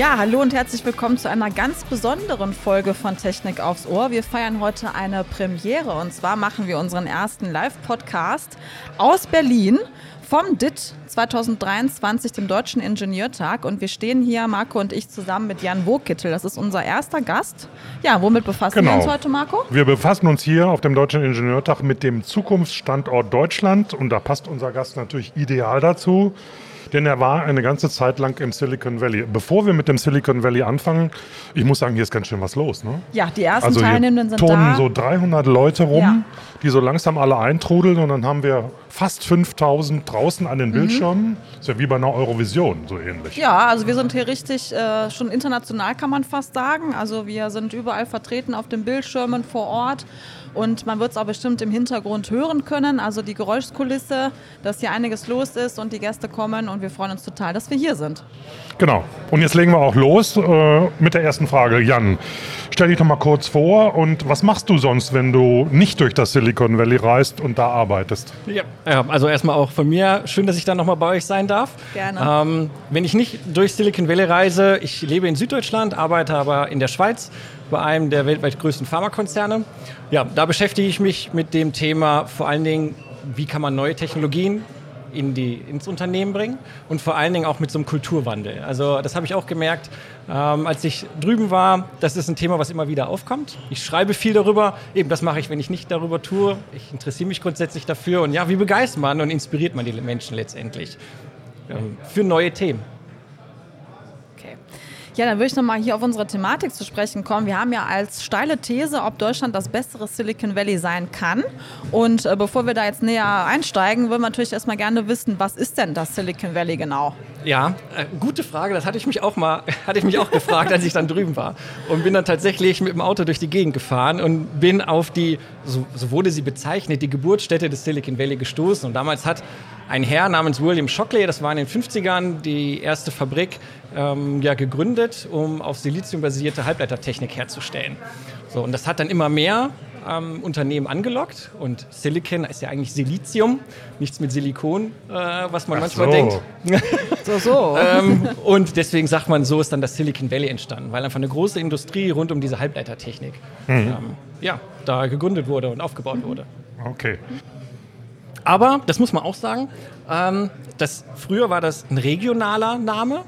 Ja, hallo und herzlich willkommen zu einer ganz besonderen Folge von Technik aufs Ohr. Wir feiern heute eine Premiere und zwar machen wir unseren ersten Live-Podcast aus Berlin vom DIT 2023, dem Deutschen Ingenieurtag. Und wir stehen hier, Marco und ich, zusammen mit Jan Wogkittel. Das ist unser erster Gast. Ja, womit befassen genau. wir uns heute, Marco? Wir befassen uns hier auf dem Deutschen Ingenieurtag mit dem Zukunftsstandort Deutschland. Und da passt unser Gast natürlich ideal dazu denn er war eine ganze Zeit lang im Silicon Valley. Bevor wir mit dem Silicon Valley anfangen, ich muss sagen, hier ist ganz schön was los. Ne? Ja, die ersten also Teilnehmenden sind da. so 300 Leute rum, ja. die so langsam alle eintrudeln und dann haben wir fast 5000 draußen an den mhm. Bildschirmen. Mhm. Ist ja wie bei einer Eurovision, so ähnlich. Ja, also wir sind hier richtig äh, schon international, kann man fast sagen. Also wir sind überall vertreten auf den Bildschirmen vor Ort. Und man wird es auch bestimmt im Hintergrund hören können, also die Geräuschkulisse, dass hier einiges los ist und die Gäste kommen und wir freuen uns total, dass wir hier sind. Genau. Und jetzt legen wir auch los äh, mit der ersten Frage. Jan, stell dich doch mal kurz vor und was machst du sonst, wenn du nicht durch das Silicon Valley reist und da arbeitest? Ja, also erstmal auch von mir, schön, dass ich da nochmal bei euch sein darf. Gerne. Ähm, wenn ich nicht durch Silicon Valley reise, ich lebe in Süddeutschland, arbeite aber in der Schweiz bei einem der weltweit größten Pharmakonzerne. Ja, da beschäftige ich mich mit dem Thema vor allen Dingen, wie kann man neue Technologien in die, ins Unternehmen bringen und vor allen Dingen auch mit so einem Kulturwandel. Also das habe ich auch gemerkt, ähm, als ich drüben war. Das ist ein Thema, was immer wieder aufkommt. Ich schreibe viel darüber. Eben das mache ich, wenn ich nicht darüber tue. Ich interessiere mich grundsätzlich dafür. Und ja, wie begeistert man und inspiriert man die Menschen letztendlich ähm, für neue Themen? Ja, dann würde ich nochmal hier auf unsere Thematik zu sprechen kommen. Wir haben ja als steile These, ob Deutschland das bessere Silicon Valley sein kann. Und äh, bevor wir da jetzt näher einsteigen, würden wir natürlich erstmal gerne wissen, was ist denn das Silicon Valley genau? Ja, äh, gute Frage. Das hatte ich mich auch mal, hatte ich mich auch gefragt, als ich dann drüben war. Und bin dann tatsächlich mit dem Auto durch die Gegend gefahren und bin auf die, so, so wurde sie bezeichnet, die Geburtsstätte des Silicon Valley gestoßen. Und damals hat ein Herr namens William Shockley, das war in den 50ern, die erste Fabrik ähm, ja, gegründet, um auf Silizium basierte Halbleitertechnik herzustellen. So, und das hat dann immer mehr ähm, Unternehmen angelockt und Silicon ist ja eigentlich Silizium, nichts mit Silikon, äh, was man Ach manchmal so. denkt. so, so. ähm, und deswegen sagt man, so ist dann das Silicon Valley entstanden, weil einfach eine große Industrie rund um diese Halbleitertechnik mhm. ähm, ja, da gegründet wurde und aufgebaut wurde. Okay. Aber, das muss man auch sagen, ähm, das, früher war das ein regionaler Name.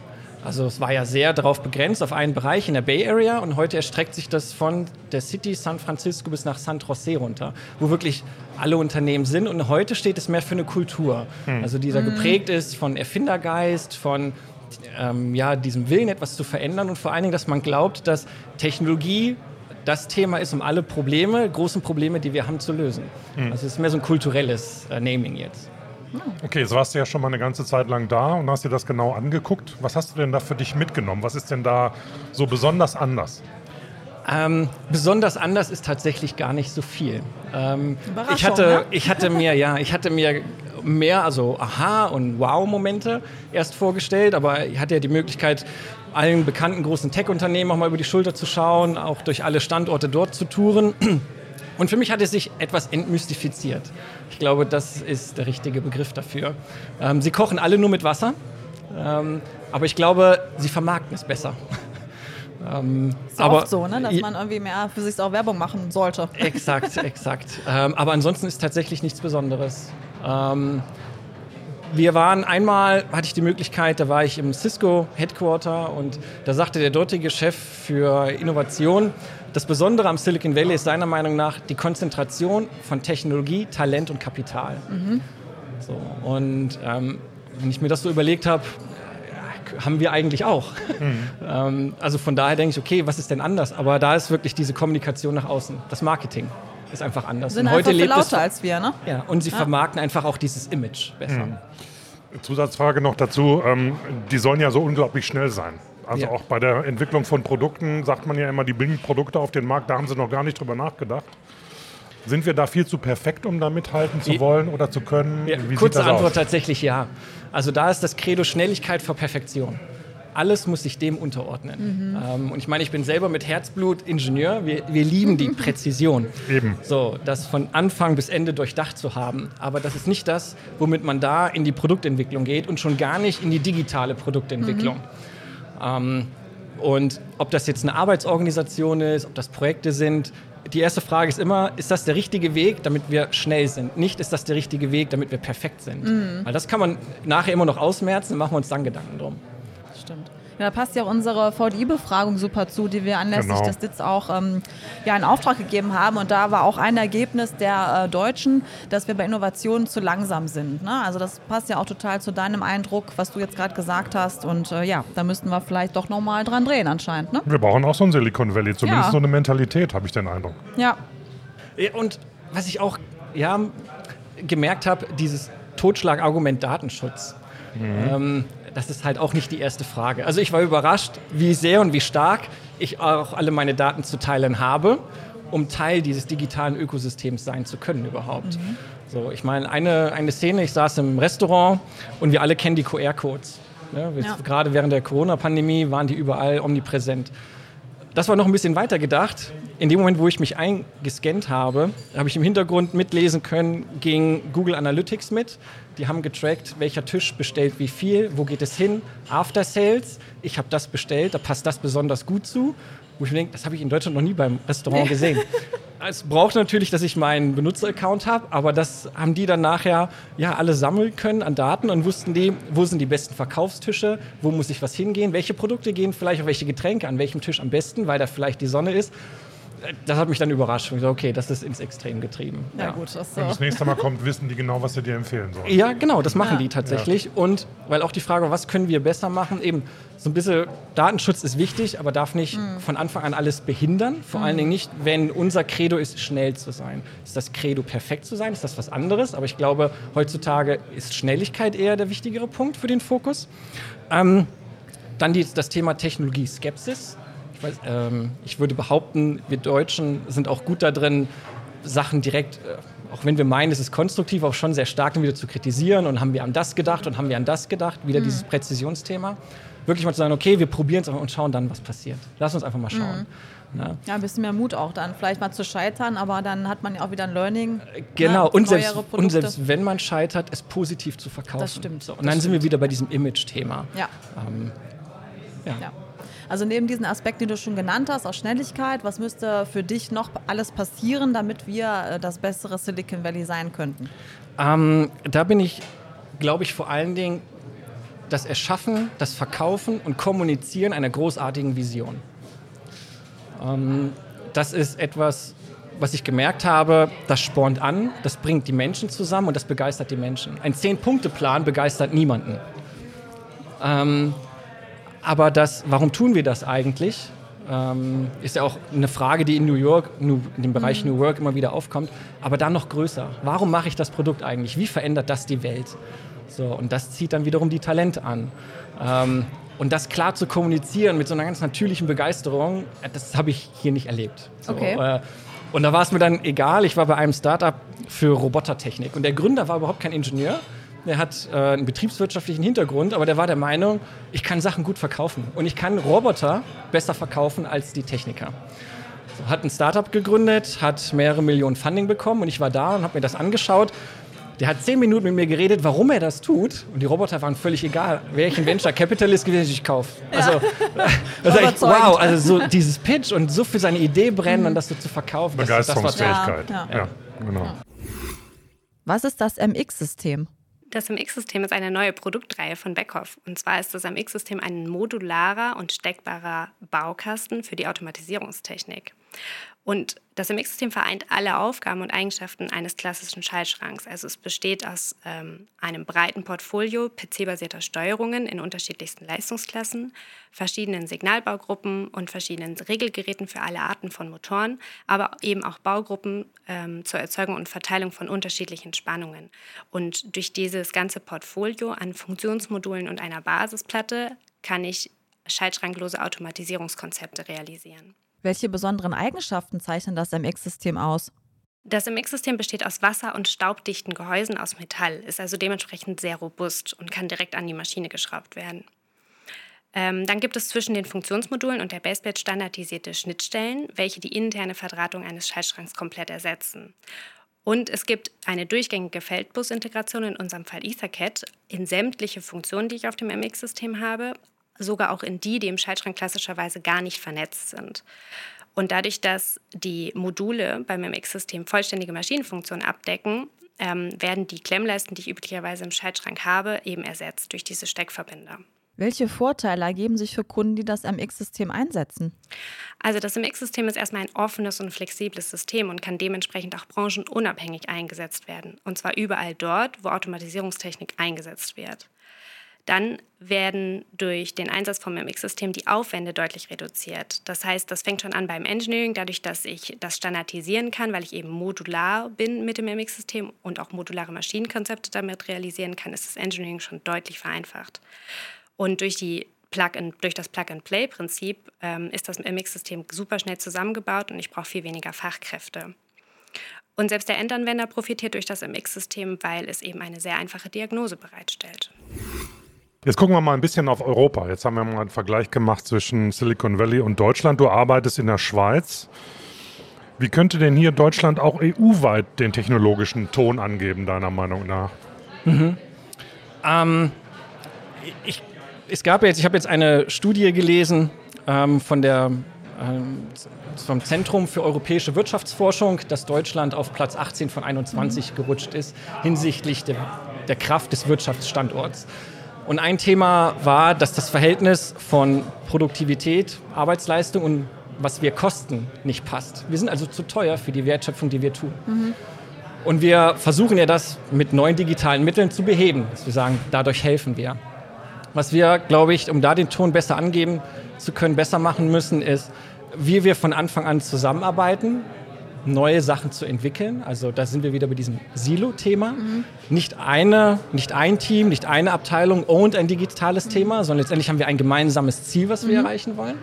Also es war ja sehr darauf begrenzt, auf einen Bereich in der Bay Area und heute erstreckt sich das von der City San Francisco bis nach San Jose runter, wo wirklich alle Unternehmen sind und heute steht es mehr für eine Kultur, hm. also dieser hm. geprägt ist von Erfindergeist, von ähm, ja, diesem Willen, etwas zu verändern und vor allen Dingen, dass man glaubt, dass Technologie das Thema ist, um alle Probleme, großen Probleme, die wir haben, zu lösen. Mhm. Also es ist mehr so ein kulturelles äh, Naming jetzt. Okay, so warst du ja schon mal eine ganze Zeit lang da und hast dir das genau angeguckt. Was hast du denn da für dich mitgenommen? Was ist denn da so besonders anders? Ähm, besonders anders ist tatsächlich gar nicht so viel. Ähm, ich, hatte, ne? ich hatte mir, ja, ich hatte mir mehr, also Aha- und Wow-Momente erst vorgestellt, aber ich hatte ja die Möglichkeit, allen bekannten großen Tech-Unternehmen auch mal über die Schulter zu schauen, auch durch alle Standorte dort zu touren. Und für mich hat es sich etwas entmystifiziert. Ich glaube, das ist der richtige Begriff dafür. Ähm, sie kochen alle nur mit Wasser, ähm, aber ich glaube, sie vermarkten es besser. Ähm, ist aber oft so, ne? dass man irgendwie mehr für sich auch Werbung machen sollte. Exakt, exakt. Ähm, aber ansonsten ist tatsächlich nichts Besonderes. Ähm, wir waren einmal, hatte ich die Möglichkeit, da war ich im Cisco Headquarter und da sagte der dortige Chef für Innovation, das Besondere am Silicon Valley ist seiner Meinung nach die Konzentration von Technologie, Talent und Kapital. Mhm. So, und ähm, wenn ich mir das so überlegt habe, haben wir eigentlich auch. Mhm. ähm, also von daher denke ich, okay, was ist denn anders? Aber da ist wirklich diese Kommunikation nach außen, das Marketing ist einfach anders. Sind und heute lebt lauter es, als wir, ne? Ja, und sie ja. vermarkten einfach auch dieses Image besser. Mhm. Zusatzfrage noch dazu, ähm, die sollen ja so unglaublich schnell sein. Also ja. auch bei der Entwicklung von Produkten sagt man ja immer, die bringen Produkte auf den Markt, da haben sie noch gar nicht drüber nachgedacht. Sind wir da viel zu perfekt, um da mithalten zu wollen oder zu können? Ja, kurze Antwort aus? tatsächlich ja. Also da ist das Credo Schnelligkeit vor Perfektion alles muss sich dem unterordnen. Mhm. Ähm, und ich meine, ich bin selber mit Herzblut Ingenieur. Wir, wir lieben die Präzision. Eben. So, das von Anfang bis Ende durchdacht zu haben. Aber das ist nicht das, womit man da in die Produktentwicklung geht und schon gar nicht in die digitale Produktentwicklung. Mhm. Ähm, Und ob das jetzt eine Arbeitsorganisation ist, ob das Projekte sind, die erste Frage ist immer, ist das der richtige Weg, damit wir schnell sind? Nicht, ist das der richtige Weg, damit wir perfekt sind? Mhm. Weil das kann man nachher immer noch ausmerzen, machen wir uns dann Gedanken drum. Stimmt. Ja, da passt ja auch unsere VDI-Befragung super zu, die wir anlässlich genau. des DITS auch ähm, ja, in Auftrag gegeben haben. Und da war auch ein Ergebnis der äh, Deutschen, dass wir bei Innovationen zu langsam sind. Ne? Also das passt ja auch total zu deinem Eindruck, was du jetzt gerade gesagt hast. Und äh, ja, da müssten wir vielleicht doch nochmal dran drehen anscheinend. Ne? Wir brauchen auch so ein Silicon Valley, zumindest ja. so eine Mentalität, habe ich den Eindruck. Ja. ja und was ich auch ja, gemerkt habe, dieses Totschlagargument Datenschutz. Mhm. Ähm, das ist halt auch nicht die erste Frage. Also ich war überrascht, wie sehr und wie stark ich auch alle meine Daten zu teilen habe, um Teil dieses digitalen Ökosystems sein zu können überhaupt. Mhm. So, ich meine, eine, eine Szene, ich saß im Restaurant und wir alle kennen die QR-Codes. Ja, ja. Gerade während der Corona-Pandemie waren die überall omnipräsent das war noch ein bisschen weiter gedacht. In dem Moment, wo ich mich eingescannt habe, habe ich im Hintergrund mitlesen können, ging Google Analytics mit. Die haben getrackt, welcher Tisch bestellt wie viel, wo geht es hin, After Sales. Ich habe das bestellt, da passt das besonders gut zu. Wo ich mir denke, das habe ich in Deutschland noch nie beim Restaurant gesehen. es braucht natürlich, dass ich meinen Benutzeraccount habe, aber das haben die dann nachher ja alle sammeln können an Daten und wussten die, wo sind die besten Verkaufstische, wo muss ich was hingehen, welche Produkte gehen vielleicht auf welche Getränke an welchem Tisch am besten, weil da vielleicht die Sonne ist das hat mich dann überrascht. Ich so, okay, das ist ins Extrem getrieben. Ja, ja. gut. Das, so. Wenn das nächste Mal kommt, wissen die genau, was sie dir empfehlen sollen. Ja, genau, das machen ja. die tatsächlich. Ja. Und weil auch die Frage, was können wir besser machen, eben so ein bisschen Datenschutz ist wichtig, aber darf nicht mhm. von Anfang an alles behindern. Vor mhm. allen Dingen nicht, wenn unser Credo ist, schnell zu sein. Ist das Credo perfekt zu sein? Ist das was anderes? Aber ich glaube, heutzutage ist Schnelligkeit eher der wichtigere Punkt für den Fokus. Ähm, dann die, das Thema Technologie-Skepsis ich würde behaupten, wir Deutschen sind auch gut da drin, Sachen direkt, äh, auch wenn wir meinen, es ist konstruktiv, auch schon sehr stark wieder zu kritisieren und haben wir an das gedacht und haben wir an das gedacht, wieder mhm. dieses Präzisionsthema. Wirklich mal zu sagen, okay, wir probieren es und schauen dann, was passiert. Lass uns einfach mal schauen. Mhm. Ja. ja, ein bisschen mehr Mut auch dann, vielleicht mal zu scheitern, aber dann hat man ja auch wieder ein Learning. Ne, genau, ne, und, selbst, und, selbst, wenn man scheitert, es positiv zu verkaufen. Das stimmt. So, und dann stimmt. sind wir wieder bei diesem Image-Thema. Ja. Ähm, ja. ja. Also neben diesen Aspekten, die du schon genannt hast, auch Schnelligkeit, was müsste für dich noch alles passieren, damit wir äh, das bessere Silicon Valley sein könnten? Ähm, da bin ich, glaube ich, vor allen Dingen das Erschaffen, das Verkaufen und Kommunizieren einer großartigen Vision. Ähm, das ist etwas, was ich gemerkt habe, das spornt an, das bringt die Menschen zusammen und das begeistert die Menschen. Ein Zehn-Punkte-Plan begeistert niemanden. Ähm, aber das, warum tun wir das eigentlich? Ähm, ist ja auch eine Frage, die in New York, in dem Bereich mhm. New Work immer wieder aufkommt, aber dann noch größer. Warum mache ich das Produkt eigentlich? Wie verändert das die Welt? So, und das zieht dann wiederum die Talente an. Ähm, und das klar zu kommunizieren mit so einer ganz natürlichen Begeisterung, das habe ich hier nicht erlebt. So, okay. Äh, und da war es mir dann egal, ich war bei einem Startup für Robotertechnik und der Gründer war überhaupt kein Ingenieur, der hat äh, einen betriebswirtschaftlichen Hintergrund, aber der war der Meinung, ich kann Sachen gut verkaufen. Und ich kann Roboter besser verkaufen als die Techniker. So, hat ein Startup gegründet, hat mehrere Millionen Funding bekommen und ich war da und habe mir das angeschaut. Der hat zehn Minuten mit mir geredet, warum er das tut. Und die Roboter waren völlig egal. Wäre ich ein Venture Capitalist gewesen, ich kaufe. Also, ja. ich, wow, also so dieses Pitch und so für seine Idee brennen mhm. und das so zu verkaufen. Begeisterungsfähigkeit. Ja, ja. ja, genau. Was ist das MX-System? Das MX-System ist eine neue Produktreihe von Beckhoff. Und zwar ist das MX-System ein modularer und steckbarer Baukasten für die Automatisierungstechnik. Und das MX-System vereint alle Aufgaben und Eigenschaften eines klassischen Schaltschranks. Also es besteht aus ähm, einem breiten Portfolio PC-basierter Steuerungen in unterschiedlichsten Leistungsklassen, verschiedenen Signalbaugruppen und verschiedenen Regelgeräten für alle Arten von Motoren, aber eben auch Baugruppen ähm, zur Erzeugung und Verteilung von unterschiedlichen Spannungen. Und durch dieses ganze Portfolio an Funktionsmodulen und einer Basisplatte kann ich schaltschranklose Automatisierungskonzepte realisieren. Welche besonderen Eigenschaften zeichnen das MX-System aus? Das MX-System besteht aus wasser- und staubdichten Gehäusen aus Metall, ist also dementsprechend sehr robust und kann direkt an die Maschine geschraubt werden. Ähm, dann gibt es zwischen den Funktionsmodulen und der Baseplate standardisierte Schnittstellen, welche die interne Verdrahtung eines Schaltschranks komplett ersetzen. Und es gibt eine durchgängige Feldbus-Integration, in unserem Fall Ethercat, in sämtliche Funktionen, die ich auf dem MX-System habe, sogar auch in die, die im Schaltschrank klassischerweise gar nicht vernetzt sind. Und dadurch, dass die Module beim MX-System vollständige Maschinenfunktionen abdecken, ähm, werden die Klemmleisten, die ich üblicherweise im Schaltschrank habe, eben ersetzt durch diese Steckverbinder. Welche Vorteile ergeben sich für Kunden, die das MX-System einsetzen? Also das MX-System ist erstmal ein offenes und flexibles System und kann dementsprechend auch branchenunabhängig eingesetzt werden. Und zwar überall dort, wo Automatisierungstechnik eingesetzt wird. Dann werden durch den Einsatz vom MX-System die Aufwände deutlich reduziert. Das heißt, das fängt schon an beim Engineering, dadurch, dass ich das standardisieren kann, weil ich eben modular bin mit dem MX-System und auch modulare Maschinenkonzepte damit realisieren kann, ist das Engineering schon deutlich vereinfacht. Und durch, die Plug durch das Plug-and-Play-Prinzip ähm, ist das MX-System super schnell zusammengebaut und ich brauche viel weniger Fachkräfte. Und selbst der Endanwender profitiert durch das MX-System, weil es eben eine sehr einfache Diagnose bereitstellt. Jetzt gucken wir mal ein bisschen auf Europa. Jetzt haben wir mal einen Vergleich gemacht zwischen Silicon Valley und Deutschland. Du arbeitest in der Schweiz. Wie könnte denn hier Deutschland auch EU-weit den technologischen Ton angeben, deiner Meinung nach? Mhm. Ähm, ich, es gab jetzt, ich habe jetzt eine Studie gelesen ähm, von der, ähm, vom Zentrum für europäische Wirtschaftsforschung, dass Deutschland auf Platz 18 von 21 mhm. gerutscht ist hinsichtlich der, der Kraft des Wirtschaftsstandorts. Und ein Thema war, dass das Verhältnis von Produktivität, Arbeitsleistung und was wir kosten nicht passt. Wir sind also zu teuer für die Wertschöpfung, die wir tun. Mhm. Und wir versuchen ja das mit neuen digitalen Mitteln zu beheben. Dass wir sagen, dadurch helfen wir. Was wir, glaube ich, um da den Ton besser angeben zu können, besser machen müssen, ist, wie wir von Anfang an zusammenarbeiten, neue Sachen zu entwickeln. Also da sind wir wieder bei diesem Silo-Thema. Mhm. Nicht, eine, nicht ein Team, nicht eine Abteilung und ein digitales mhm. Thema, sondern letztendlich haben wir ein gemeinsames Ziel, was wir mhm. erreichen wollen.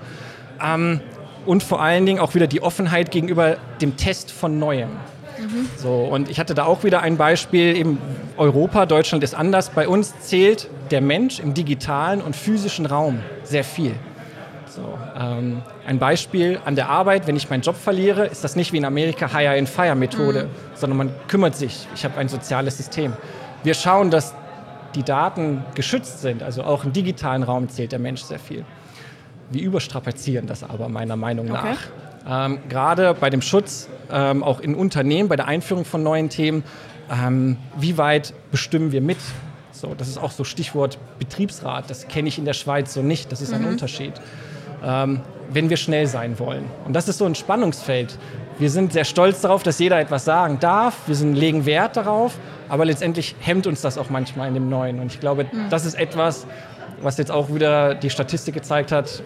Ähm, und vor allen Dingen auch wieder die Offenheit gegenüber dem Test von Neuem. Mhm. So, und ich hatte da auch wieder ein Beispiel, eben Europa, Deutschland ist anders. Bei uns zählt der Mensch im digitalen und physischen Raum sehr viel. So, ähm, ein Beispiel an der Arbeit, wenn ich meinen Job verliere, ist das nicht wie in Amerika Hire-and-Fire-Methode, mhm. sondern man kümmert sich. Ich habe ein soziales System. Wir schauen, dass die Daten geschützt sind, also auch im digitalen Raum zählt der Mensch sehr viel. Wir überstrapazieren das aber meiner Meinung okay. nach. Ähm, Gerade bei dem Schutz, ähm, auch in Unternehmen, bei der Einführung von neuen Themen, ähm, wie weit bestimmen wir mit? So, das ist auch so Stichwort Betriebsrat. Das kenne ich in der Schweiz so nicht. Das ist ein mhm. Unterschied ähm, wenn wir schnell sein wollen. Und das ist so ein Spannungsfeld. Wir sind sehr stolz darauf, dass jeder etwas sagen darf. Wir sind, legen Wert darauf, aber letztendlich hemmt uns das auch manchmal in dem Neuen. Und ich glaube, mhm. das ist etwas, was jetzt auch wieder die Statistik gezeigt hat,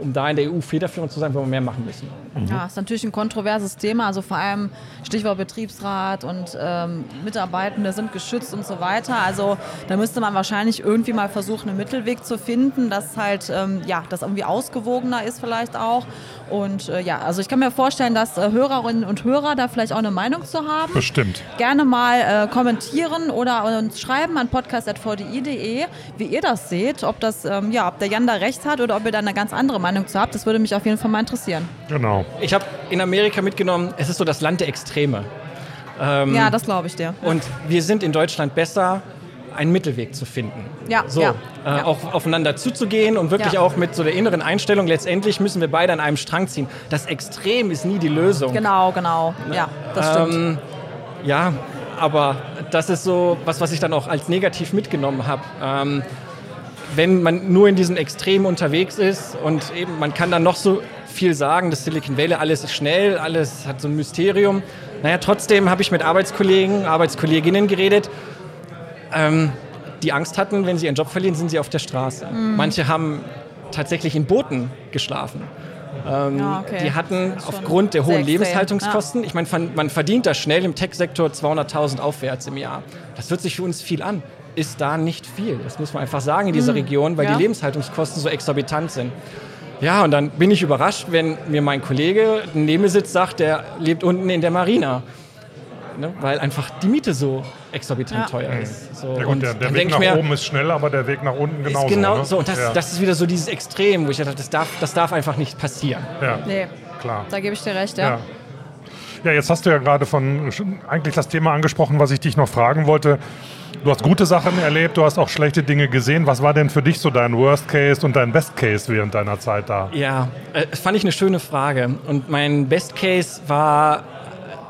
um da in der EU federführend zu sein, wollen wir mehr machen müssen. Mhm. Ja, ist natürlich ein kontroverses Thema, also vor allem Stichwort Betriebsrat und ähm, Mitarbeitende sind geschützt und so weiter. Also da müsste man wahrscheinlich irgendwie mal versuchen, einen Mittelweg zu finden, dass halt ähm, ja, das irgendwie ausgewogener ist vielleicht auch. Und äh, ja, also ich kann mir vorstellen, dass äh, Hörerinnen und Hörer da vielleicht auch eine Meinung zu haben. Bestimmt. Gerne mal äh, kommentieren oder uns schreiben an podcast.vdi.de, wie ihr das seht, ob das ähm, ja, ob der Jan da recht hat oder ob ihr da eine ganz andere Meinung zu habt. Das würde mich auf jeden Fall mal interessieren. Genau. Ich habe in Amerika mitgenommen, es ist so das Land der Extreme. Ähm, ja, das glaube ich dir. Und wir sind in Deutschland besser, einen Mittelweg zu finden. Ja, so, ja, äh, ja. auch aufeinander zuzugehen und wirklich ja. auch mit so der inneren Einstellung, letztendlich müssen wir beide an einem Strang ziehen. Das Extrem ist nie die Lösung. Genau, genau. Ja, das stimmt. Ähm, ja, aber das ist so was, was ich dann auch als negativ mitgenommen habe. Ähm, wenn man nur in diesem Extrem unterwegs ist und eben man kann dann noch so viel sagen, das Silicon Valley, alles ist schnell, alles hat so ein Mysterium. Naja, trotzdem habe ich mit Arbeitskollegen, Arbeitskolleginnen geredet, ähm, die Angst hatten, wenn sie ihren Job verlieren, sind sie auf der Straße. Mhm. Manche haben tatsächlich in Booten geschlafen. Ähm, ja, okay. Die hatten aufgrund der hohen Lebenshaltungskosten, ja. ich meine, man verdient da schnell im Tech-Sektor 200.000 aufwärts im Jahr. Das hört sich für uns viel an. Ist da nicht viel. Das muss man einfach sagen in dieser mhm. Region, weil ja. die Lebenshaltungskosten so exorbitant sind. Ja, und dann bin ich überrascht, wenn mir mein Kollege neben mir sitzt, sagt, der lebt unten in der Marina. Ne? Weil einfach die Miete so exorbitant ja. teuer ist. So, ja, gut, der, der Weg nach mir, oben ist schnell, aber der Weg nach unten genauso. Ist genau ne? so. Und das, ja. das ist wieder so dieses Extrem, wo ich dachte, das darf, das darf einfach nicht passieren. Ja, nee. klar. Da gebe ich dir recht, ja. Ja, jetzt hast du ja gerade von eigentlich das Thema angesprochen, was ich dich noch fragen wollte. Du hast gute Sachen erlebt, du hast auch schlechte Dinge gesehen. Was war denn für dich so dein Worst Case und dein Best Case während deiner Zeit da? Ja, äh, das fand ich eine schöne Frage. Und mein Best Case war,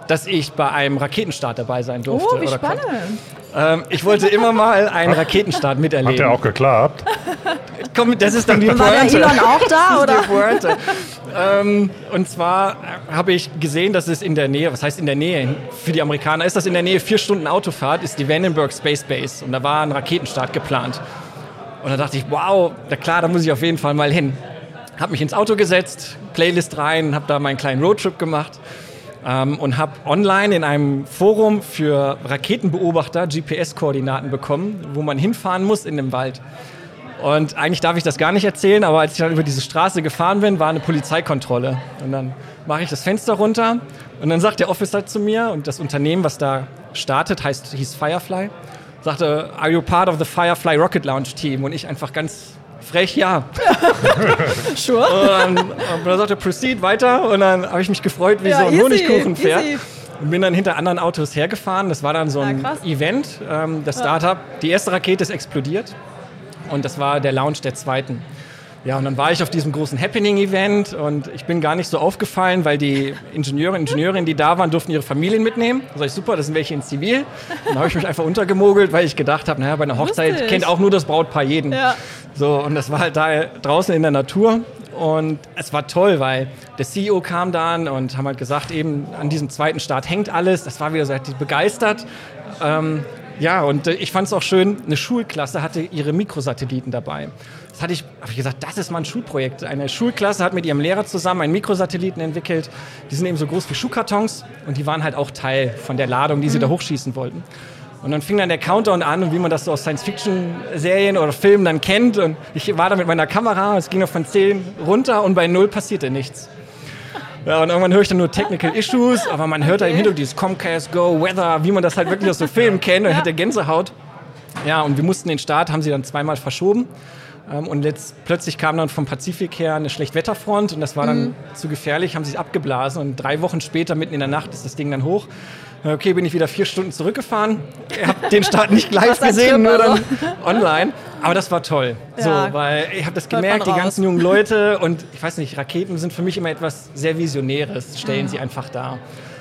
dass ich bei einem Raketenstart dabei sein durfte. Oh, wie spannend. Ähm, ich wollte immer mal einen Raketenstart miterleben. Hat der auch geklappt? Komm, das ist dann die War der Pointe. Elon auch da, oder? Das ist die Pointe. ähm, und zwar habe ich gesehen, dass es in der Nähe, was heißt in der Nähe? Für die Amerikaner ist das in der Nähe vier Stunden Autofahrt, ist die Vandenberg Space Base. Und da war ein Raketenstart geplant. Und da dachte ich, wow, na klar, da muss ich auf jeden Fall mal hin. Habe mich ins Auto gesetzt, Playlist rein, habe da meinen kleinen Roadtrip gemacht ähm, und habe online in einem Forum für Raketenbeobachter GPS-Koordinaten bekommen, wo man hinfahren muss in dem Wald. Und eigentlich darf ich das gar nicht erzählen, aber als ich dann über diese Straße gefahren bin, war eine Polizeikontrolle. Und dann mache ich das Fenster runter und dann sagt der Officer zu mir und das Unternehmen, was da startet, heißt, hieß Firefly, sagte, are you part of the Firefly Rocket Launch Team? Und ich einfach ganz frech, ja. Sure. Und dann, und dann sagte er, proceed weiter. Und dann habe ich mich gefreut wie Ja, so ein easy, Honigkuchenpferd. easy. Und bin dann hinter anderen Autos hergefahren. Das war dann so ein Ja. Event, ähm, das Startup. Die erste Rakete ist explodiert. Und das war der Launch der zweiten. Ja, und dann war ich auf diesem großen Happening-Event und ich bin gar nicht so aufgefallen, weil die Ingenieure und Ingenieurinnen, die da waren, durften ihre Familien mitnehmen. Da sag ich, super, das sind welche in Zivil. Dann habe ich mich einfach untergemogelt, weil ich gedacht habe, naja, bei einer Hochzeit Lustig. kennt auch nur das Brautpaar jeden. Ja. So, und das war halt da draußen in der Natur. Und es war toll, weil der CEO kam dann und haben halt gesagt, eben an diesem zweiten Start hängt alles. Das war wieder so, hat die begeistert. Ähm, ja, und äh, ich fand es auch schön, eine Schulklasse hatte ihre Mikrosatelliten dabei. Das hatte ich, habe ich gesagt, das ist mal ein Schulprojekt. Eine Schulklasse hat mit ihrem Lehrer zusammen einen Mikrosatelliten entwickelt. Die sind eben so groß wie Schuhkartons und die waren halt auch Teil von der Ladung, die sie da hochschießen wollten. Und dann fing dann der Countdown an und wie man das so aus Science-Fiction-Serien oder Filmen dann kennt. Und ich war da mit meiner Kamera, es ging noch von 10 runter und bei 0 passierte nichts. Ja, und irgendwann höre ich dann nur Technical Issues, aber man hört da im Hintergrund dieses Comcast, Go, Weather, wie man das halt wirklich aus so Filmen kennt und hätte Gänsehaut. Ja, und wir mussten den Start, haben sie dann zweimal verschoben. Ähm, Und jetzt plötzlich kam dann vom Pazifik her eine Schlechtwetterfront und das war dann zu gefährlich, haben sie es abgeblasen und drei Wochen später, mitten in der Nacht, ist das Ding dann hoch. Okay, bin ich wieder vier Stunden zurückgefahren. Habe den Start nicht live gesehen, nur dann also. online. Aber das war toll. Ja. So, weil ich habe das gemerkt, die ganzen jungen Leute und ich weiß nicht, Raketen sind für mich immer etwas sehr Visionäres, stellen Mhm. sie einfach dar.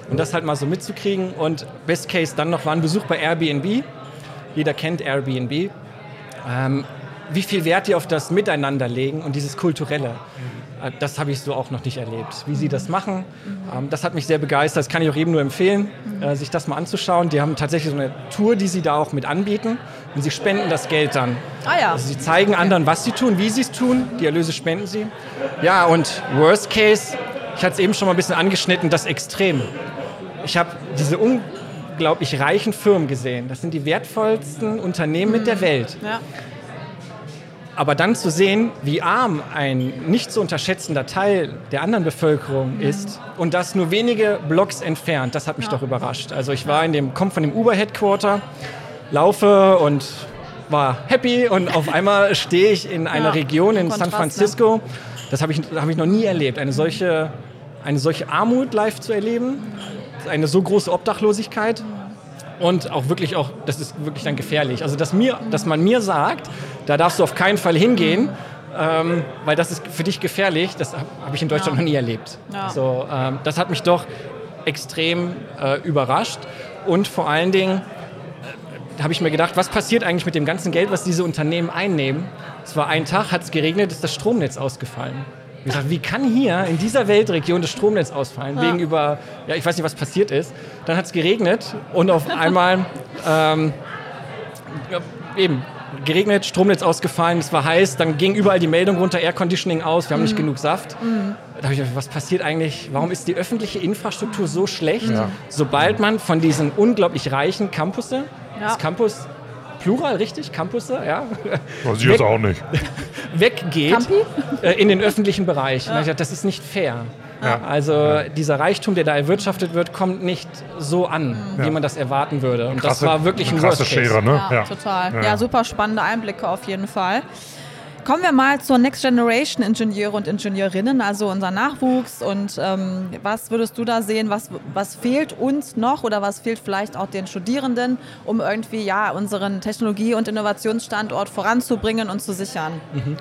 Und das halt mal so mitzukriegen und Best Case dann noch war ein Besuch bei Airbnb. Jeder kennt Airbnb. Ähm, wie viel Wert die auf das Miteinander legen und dieses Kulturelle. Äh, Das habe ich so auch noch nicht erlebt. Wie sie das machen, ähm, das hat mich sehr begeistert. Das kann ich auch jedem nur empfehlen, äh, sich das mal anzuschauen. Die haben tatsächlich so eine Tour, die sie da auch mit anbieten. Und sie spenden das Geld dann. Ah ja. Also sie zeigen anderen, was sie tun, wie sie es tun. Die Erlöse spenden sie. Ja, und Worst Case, ich hatte es eben schon mal ein bisschen angeschnitten, das Extrem. Ich habe diese unglaublich reichen Firmen gesehen. Das sind die wertvollsten Unternehmen mit der Welt. Ja. Aber dann zu sehen, wie arm ein nicht zu unterschätzender Teil der anderen Bevölkerung ist und das nur wenige Blocks entfernt, das hat mich doch überrascht. Also ich war in dem, komme von dem Uber-Headquarter, laufe und war happy und auf einmal stehe ich in einer Ja, Region in Kontrast, San Francisco. Das habe ich, hab ich noch nie erlebt, eine solche, eine solche Armut live zu erleben, eine so große Obdachlosigkeit. Und auch wirklich auch, das ist wirklich dann gefährlich. Also, dass, mir, dass man mir sagt, da darfst du auf keinen Fall hingehen, ähm, weil das ist für dich gefährlich, das habe hab ich in Deutschland Ja. noch nie erlebt. Ja. So, ähm, das hat mich doch extrem äh, überrascht. Und vor allen Dingen äh, habe ich mir gedacht, was passiert eigentlich mit dem ganzen Geld, was diese Unternehmen einnehmen? Es war ein Tag, hat es geregnet, ist das Stromnetz ausgefallen. Ich gesagt, wie kann hier in dieser Weltregion das Stromnetz ausfallen? Wegen über, ja, ich weiß nicht, was passiert ist. Dann hat es geregnet und auf einmal ähm, ja, eben geregnet, Stromnetz ausgefallen, es war heiß, dann ging überall die Meldung runter, Air Conditioning aus, wir haben nicht Mhm. genug Saft. Da habe ich gedacht, was passiert eigentlich? Warum ist die öffentliche Infrastruktur so schlecht, Ja. sobald man von diesen unglaublich reichen Campusse, Ja. das Campus Plural, richtig? Campusse, ja, Weiß ich jetzt auch nicht. weggeht Campi? äh, in den öffentlichen Bereich. Gedacht, das ist nicht fair. Ja. Also dieser Reichtum, der da erwirtschaftet wird, kommt nicht so an, wie Ja. man das erwarten würde. Und Krasse- das war wirklich ein krasse. Schere, ne? Ja, total. Ja. Ja. super spannende Einblicke auf jeden Fall. Kommen wir mal zur Next Generation Ingenieure und Ingenieurinnen, also unser Nachwuchs. Und ähm, was würdest du da sehen? Was, was fehlt uns noch oder was fehlt vielleicht auch den Studierenden, um irgendwie ja unseren Technologie- und Innovationsstandort voranzubringen und zu sichern? Mhm.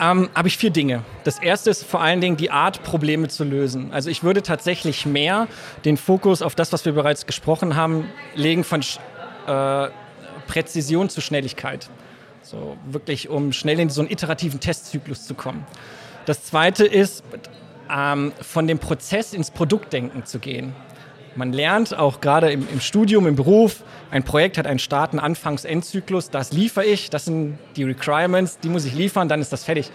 Ähm, habe ich vier Dinge. Das erste ist vor allen Dingen die Art, Probleme zu lösen. Also ich würde tatsächlich mehr den Fokus auf das, was wir bereits gesprochen haben, legen von äh, Präzision zu Schnelligkeit. So wirklich, um schnell in so einen iterativen Testzyklus zu kommen. Das zweite ist, ähm, von dem Prozess ins Produktdenken zu gehen. Man lernt auch gerade im, im, Studium, im Beruf, ein Projekt hat einen Start, einen Anfangs-, Endzyklus, das liefere ich, das sind die Requirements, die muss ich liefern, dann ist das fertig.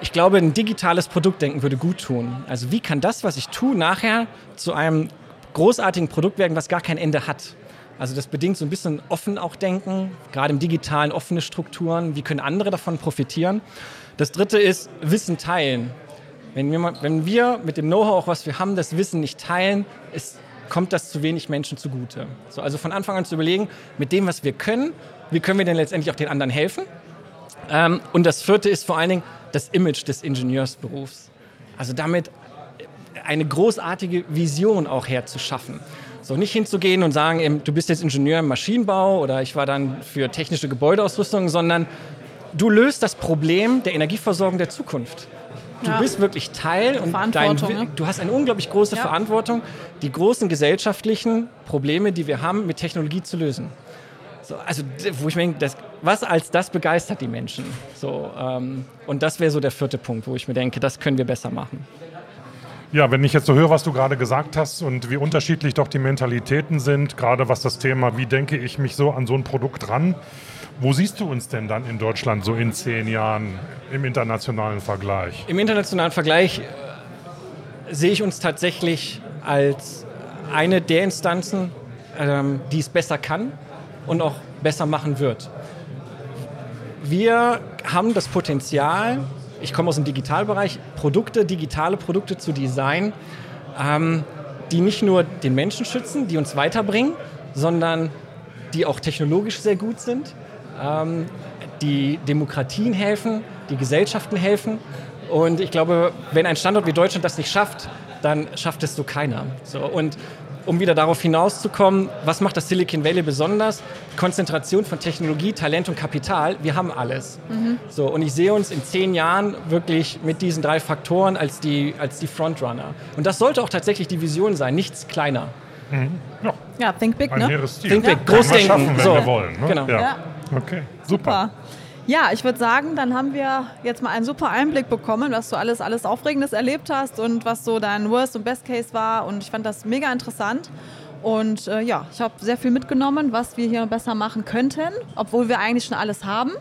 Ich glaube, ein digitales Produktdenken würde gut tun. Also wie kann das, was ich tue, nachher zu einem großartigen Produkt werden, was gar kein Ende hat? Also das bedingt so ein bisschen offen auch denken, gerade im digitalen offene Strukturen. Wie können andere davon profitieren? Das dritte ist Wissen teilen. Wenn wir, wenn wir mit dem Know-how, auch was wir haben, das Wissen nicht teilen, ist, kommt das zu wenig Menschen zugute. So, also von Anfang an zu überlegen, mit dem, was wir können, wie können wir denn letztendlich auch den anderen helfen? Ähm, und das vierte ist vor allen Dingen das Image des Ingenieursberufs. Also damit eine großartige Vision auch herzuschaffen. So nicht hinzugehen und sagen, du bist jetzt Ingenieur im Maschinenbau oder ich war dann für technische Gebäudeausrüstung, sondern du löst das Problem der Energieversorgung der Zukunft. Du ja. bist wirklich Teil und dein, ne? du hast eine unglaublich große ja. Verantwortung, die großen gesellschaftlichen Probleme, die wir haben, mit Technologie zu lösen. So, also, wo ich mir denke, das, was als das begeistert die Menschen? So, ähm, und das wäre so der vierte Punkt, wo ich mir denke, das können wir besser machen. Ja, wenn ich jetzt so höre, was du gerade gesagt hast und wie unterschiedlich doch die Mentalitäten sind, gerade was das Thema, wie denke ich mich so an so ein Produkt ran, wo siehst du uns denn dann in Deutschland so in zehn Jahren im internationalen Vergleich? Im internationalen Vergleich äh, sehe ich uns tatsächlich als eine der Instanzen, ähm, die es besser kann und auch besser machen wird. Wir haben das Potenzial, ich komme aus dem Digitalbereich, Produkte, digitale Produkte zu designen, ähm, die nicht nur den Menschen schützen, die uns weiterbringen, sondern die auch technologisch sehr gut sind, ähm, die Demokratien helfen, die Gesellschaften helfen. Und ich glaube, wenn ein Standort wie Deutschland das nicht schafft, dann schafft es so keiner. So, und um wieder darauf hinauszukommen, was macht das Silicon Valley besonders? Konzentration von Technologie, Talent und Kapital. Wir haben alles. Mhm. So, und ich sehe uns in zehn Jahren wirklich mit diesen drei Faktoren als die, als die Frontrunner. Und das sollte auch tatsächlich die Vision sein, nichts kleiner. Mhm. Ja. ja, think big, Ein ne? Think big, ja. groß denken. Schaffen, wenn so. wir wollen. Ne? Genau. Ja. ja. Okay, super. super. Ja, ich würde sagen, dann haben wir jetzt mal einen super Einblick bekommen, was du alles, alles Aufregendes erlebt hast und was so dein Worst und Best Case war. Und ich fand das mega interessant. Und äh, ja, ich habe sehr viel mitgenommen, was wir hier besser machen könnten, obwohl wir eigentlich schon alles haben.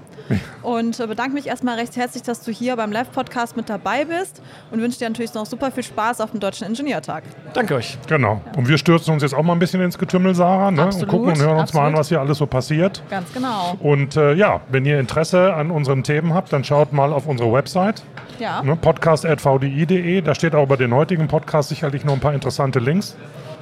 Und äh, bedanke mich erstmal recht herzlich, dass du hier beim Live-Podcast mit dabei bist und wünsche dir natürlich noch super viel Spaß auf dem Deutschen Ingenieurtag. Danke euch. Genau. Ja. Und wir stürzen uns jetzt auch mal ein bisschen ins Getümmel, Sarah, ne? und gucken und hören uns Absolut. mal an, was hier alles so passiert. Ganz genau. Und äh, ja, wenn ihr Interesse an unseren Themen habt, dann schaut mal auf unsere Website. Ja. Ne, podcast.vdi.de. Da steht auch über den heutigen Podcast sicherlich noch ein paar interessante Links.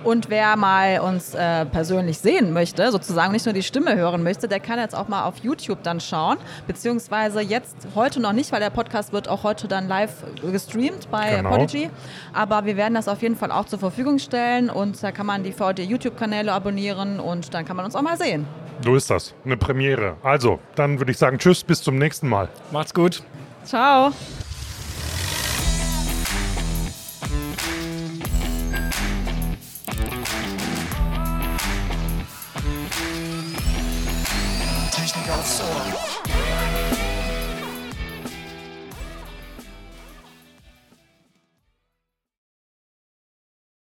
Und wer mal uns äh, persönlich sehen möchte, sozusagen nicht nur die Stimme hören möchte, der kann jetzt auch mal auf YouTube dann schauen. Beziehungsweise jetzt heute noch nicht, weil der Podcast wird auch heute dann live gestreamt bei genau. Podigy. Aber wir werden das auf jeden Fall auch zur Verfügung stellen und da kann man die VD YouTube-Kanäle abonnieren und dann kann man uns auch mal sehen. So ist das. Eine Premiere. Also, dann würde ich sagen, tschüss, bis zum nächsten Mal. Macht's gut. Ciao.